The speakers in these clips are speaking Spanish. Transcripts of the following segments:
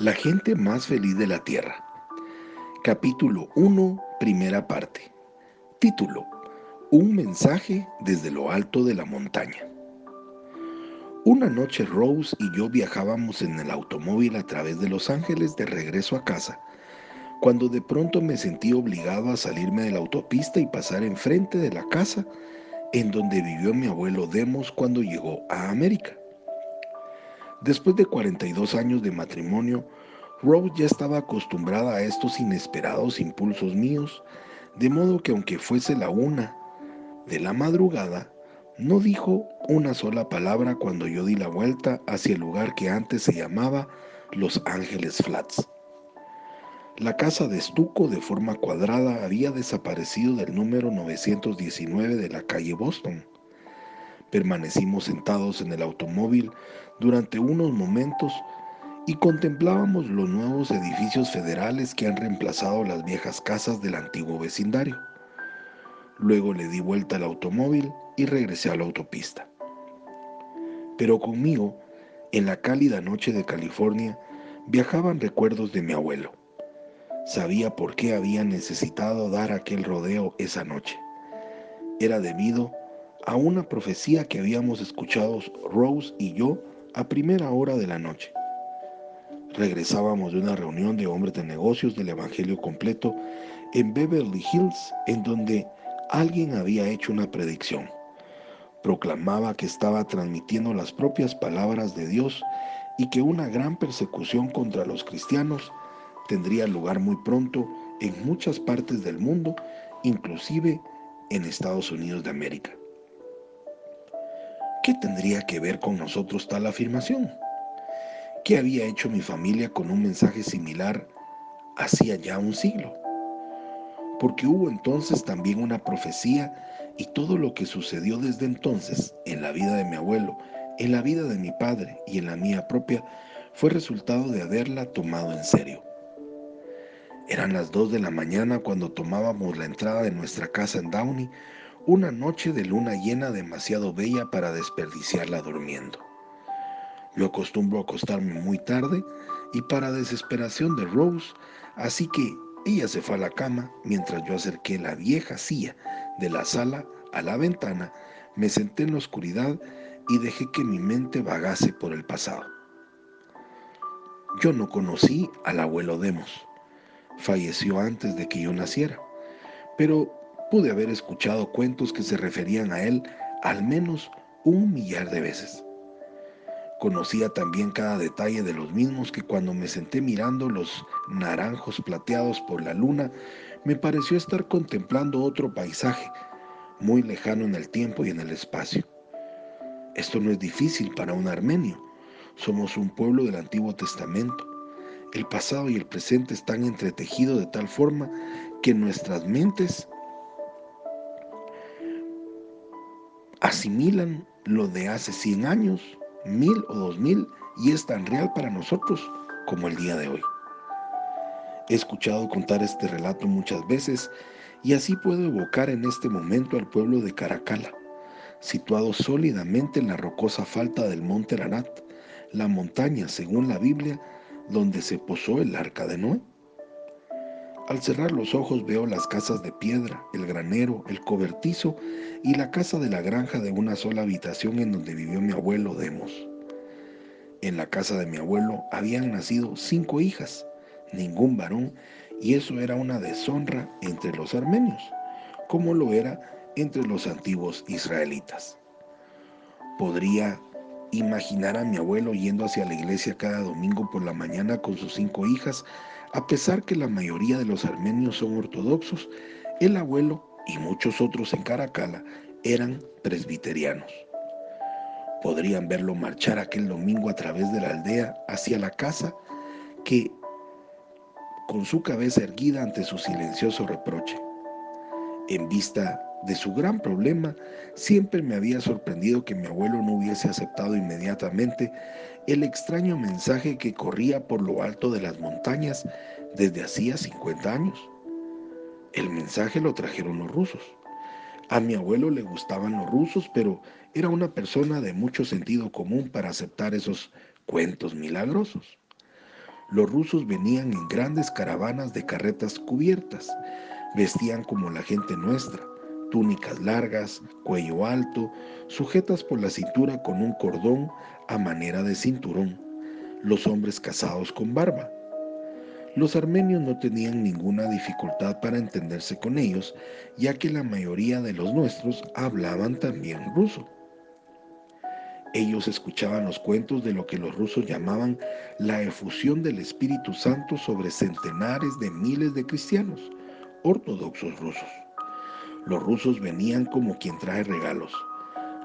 La gente más feliz de la Tierra. Capítulo 1, primera parte. Título. Un mensaje desde lo alto de la montaña. Una noche Rose y yo viajábamos en el automóvil a través de Los Ángeles de regreso a casa, cuando de pronto me sentí obligado a salirme de la autopista y pasar enfrente de la casa en donde vivió mi abuelo Demos cuando llegó a América. Después de 42 años de matrimonio, Rose ya estaba acostumbrada a estos inesperados impulsos míos, de modo que aunque fuese la una de la madrugada, no dijo una sola palabra cuando yo di la vuelta hacia el lugar que antes se llamaba Los Ángeles Flats. La casa de estuco de forma cuadrada había desaparecido del número 919 de la calle Boston. Permanecimos sentados en el automóvil durante unos momentos y contemplábamos los nuevos edificios federales que han reemplazado las viejas casas del antiguo vecindario. Luego le di vuelta al automóvil y regresé a la autopista. Pero conmigo, en la cálida noche de California, viajaban recuerdos de mi abuelo. Sabía por qué había necesitado dar aquel rodeo esa noche. Era debido a una profecía que habíamos escuchado Rose y yo a primera hora de la noche. Regresábamos de una reunión de hombres de negocios del Evangelio completo en Beverly Hills, en donde alguien había hecho una predicción. Proclamaba que estaba transmitiendo las propias palabras de Dios y que una gran persecución contra los cristianos tendría lugar muy pronto en muchas partes del mundo, inclusive en Estados Unidos de América. ¿Qué tendría que ver con nosotros tal afirmación? ¿Qué había hecho mi familia con un mensaje similar hacía ya un siglo? Porque hubo entonces también una profecía y todo lo que sucedió desde entonces en la vida de mi abuelo, en la vida de mi padre y en la mía propia fue resultado de haberla tomado en serio. Eran las dos de la mañana cuando tomábamos la entrada de nuestra casa en Downey una noche de luna llena demasiado bella para desperdiciarla durmiendo. Yo acostumbro acostarme muy tarde y para desesperación de Rose, así que ella se fue a la cama mientras yo acerqué la vieja silla de la sala a la ventana, me senté en la oscuridad y dejé que mi mente vagase por el pasado. Yo no conocí al abuelo Demos. Falleció antes de que yo naciera, pero pude haber escuchado cuentos que se referían a él al menos un millar de veces. Conocía también cada detalle de los mismos que cuando me senté mirando los naranjos plateados por la luna, me pareció estar contemplando otro paisaje, muy lejano en el tiempo y en el espacio. Esto no es difícil para un armenio. Somos un pueblo del Antiguo Testamento. El pasado y el presente están entretejidos de tal forma que nuestras mentes asimilan lo de hace 100 años, mil o dos mil y es tan real para nosotros como el día de hoy. He escuchado contar este relato muchas veces y así puedo evocar en este momento al pueblo de Caracala, situado sólidamente en la rocosa falta del monte Ararat, la montaña, según la Biblia, donde se posó el arca de Noé. Al cerrar los ojos veo las casas de piedra, el granero, el cobertizo y la casa de la granja de una sola habitación en donde vivió mi abuelo Demos. En la casa de mi abuelo habían nacido cinco hijas, ningún varón, y eso era una deshonra entre los armenios, como lo era entre los antiguos israelitas. Podría imaginar a mi abuelo yendo hacia la iglesia cada domingo por la mañana con sus cinco hijas a pesar que la mayoría de los armenios son ortodoxos, el abuelo y muchos otros en Caracala eran presbiterianos. Podrían verlo marchar aquel domingo a través de la aldea hacia la casa que, con su cabeza erguida ante su silencioso reproche, en vista de su gran problema, siempre me había sorprendido que mi abuelo no hubiese aceptado inmediatamente el extraño mensaje que corría por lo alto de las montañas desde hacía 50 años. El mensaje lo trajeron los rusos. A mi abuelo le gustaban los rusos, pero era una persona de mucho sentido común para aceptar esos cuentos milagrosos. Los rusos venían en grandes caravanas de carretas cubiertas, vestían como la gente nuestra, túnicas largas, cuello alto, sujetas por la cintura con un cordón a manera de cinturón, los hombres casados con barba. Los armenios no tenían ninguna dificultad para entenderse con ellos, ya que la mayoría de los nuestros hablaban también ruso. Ellos escuchaban los cuentos de lo que los rusos llamaban la efusión del Espíritu Santo sobre centenares de miles de cristianos ortodoxos rusos. Los rusos venían como quien trae regalos,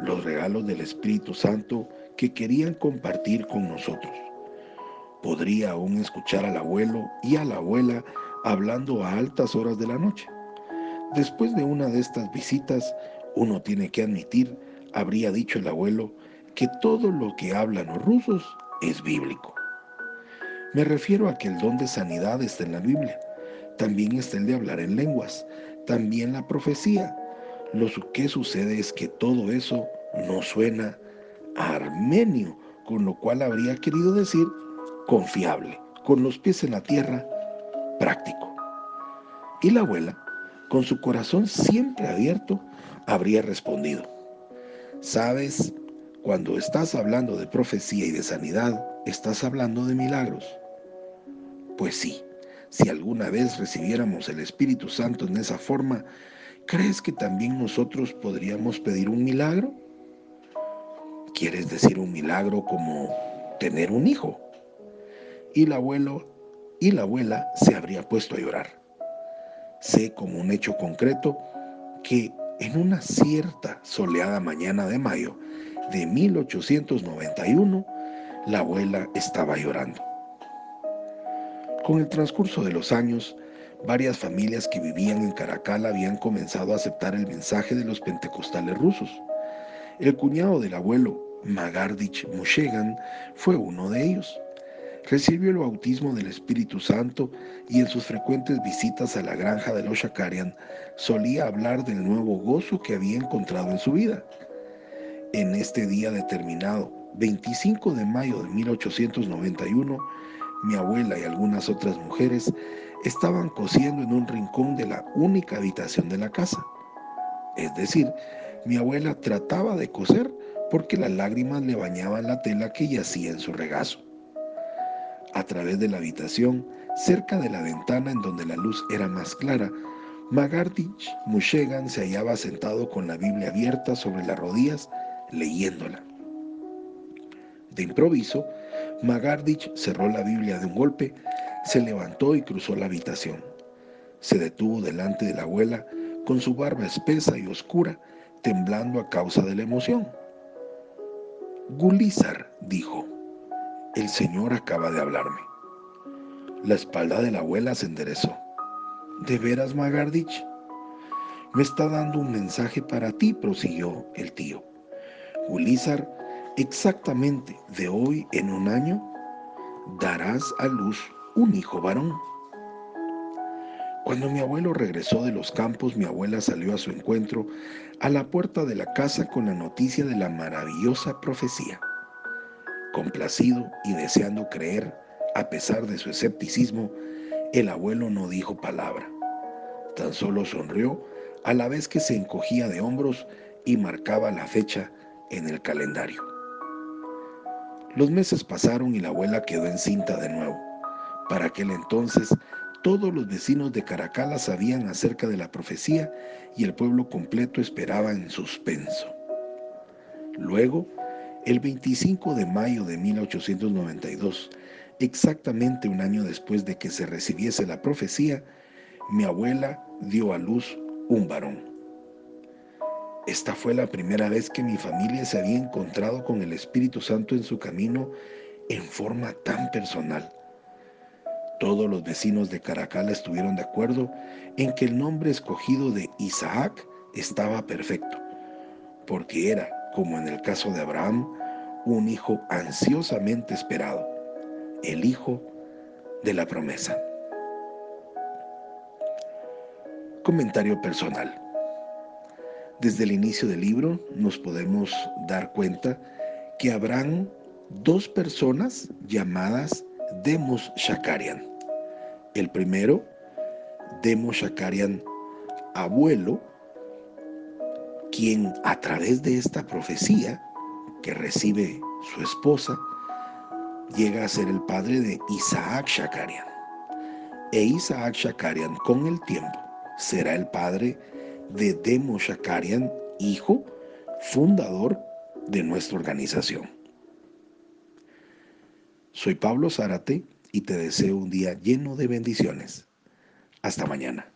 los regalos del Espíritu Santo que querían compartir con nosotros. Podría aún escuchar al abuelo y a la abuela hablando a altas horas de la noche. Después de una de estas visitas, uno tiene que admitir, habría dicho el abuelo, que todo lo que hablan los rusos es bíblico. Me refiero a que el don de sanidad está en la Biblia. También está el de hablar en lenguas, también la profecía. Lo que sucede es que todo eso no suena armenio, con lo cual habría querido decir confiable, con los pies en la tierra, práctico. Y la abuela, con su corazón siempre abierto, habría respondido, sabes, cuando estás hablando de profecía y de sanidad, estás hablando de milagros. Pues sí, si alguna vez recibiéramos el Espíritu Santo en esa forma, ¿crees que también nosotros podríamos pedir un milagro? ¿Quieres decir un milagro como tener un hijo? Y el abuelo y la abuela se habría puesto a llorar. Sé como un hecho concreto que en una cierta soleada mañana de mayo de 1891, la abuela estaba llorando. Con el transcurso de los años, varias familias que vivían en Caracal habían comenzado a aceptar el mensaje de los pentecostales rusos. El cuñado del abuelo, Magardich Mushegan, fue uno de ellos. Recibió el bautismo del Espíritu Santo y en sus frecuentes visitas a la granja de los Shakarian solía hablar del nuevo gozo que había encontrado en su vida. En este día determinado, 25 de mayo de 1891, mi abuela y algunas otras mujeres estaban cosiendo en un rincón de la única habitación de la casa. Es decir, mi abuela trataba de coser porque las lágrimas le bañaban la tela que yacía en su regazo. A través de la habitación, cerca de la ventana en donde la luz era más clara, Magardich Mushegan se hallaba sentado con la Biblia abierta sobre las rodillas, leyéndola. De improviso, Magardich cerró la Biblia de un golpe, se levantó y cruzó la habitación. Se detuvo delante de la abuela con su barba espesa y oscura, temblando a causa de la emoción. Gulizar, dijo, el Señor acaba de hablarme. La espalda de la abuela se enderezó. ¿De veras, Magardich? Me está dando un mensaje para ti, prosiguió el tío. Gulizar exactamente de hoy en un año, darás a luz un hijo varón. Cuando mi abuelo regresó de los campos, mi abuela salió a su encuentro a la puerta de la casa con la noticia de la maravillosa profecía. Complacido y deseando creer, a pesar de su escepticismo, el abuelo no dijo palabra. Tan solo sonrió a la vez que se encogía de hombros y marcaba la fecha en el calendario. Los meses pasaron y la abuela quedó encinta de nuevo. Para aquel entonces, todos los vecinos de Caracala sabían acerca de la profecía y el pueblo completo esperaba en suspenso. Luego, el 25 de mayo de 1892, exactamente un año después de que se recibiese la profecía, mi abuela dio a luz un varón. Esta fue la primera vez que mi familia se había encontrado con el Espíritu Santo en su camino en forma tan personal. Todos los vecinos de Caracala estuvieron de acuerdo en que el nombre escogido de Isaac estaba perfecto, porque era, como en el caso de Abraham, un hijo ansiosamente esperado, el hijo de la promesa. Comentario personal. Desde el inicio del libro nos podemos dar cuenta que habrán dos personas llamadas Demos Shakarian. El primero, Demos Shakarian, abuelo, quien a través de esta profecía que recibe su esposa, llega a ser el padre de Isaac Shakarian. E Isaac Shakarian con el tiempo será el padre de Demo Shakarian, hijo fundador de nuestra organización. Soy Pablo Zárate y te deseo un día lleno de bendiciones. Hasta mañana.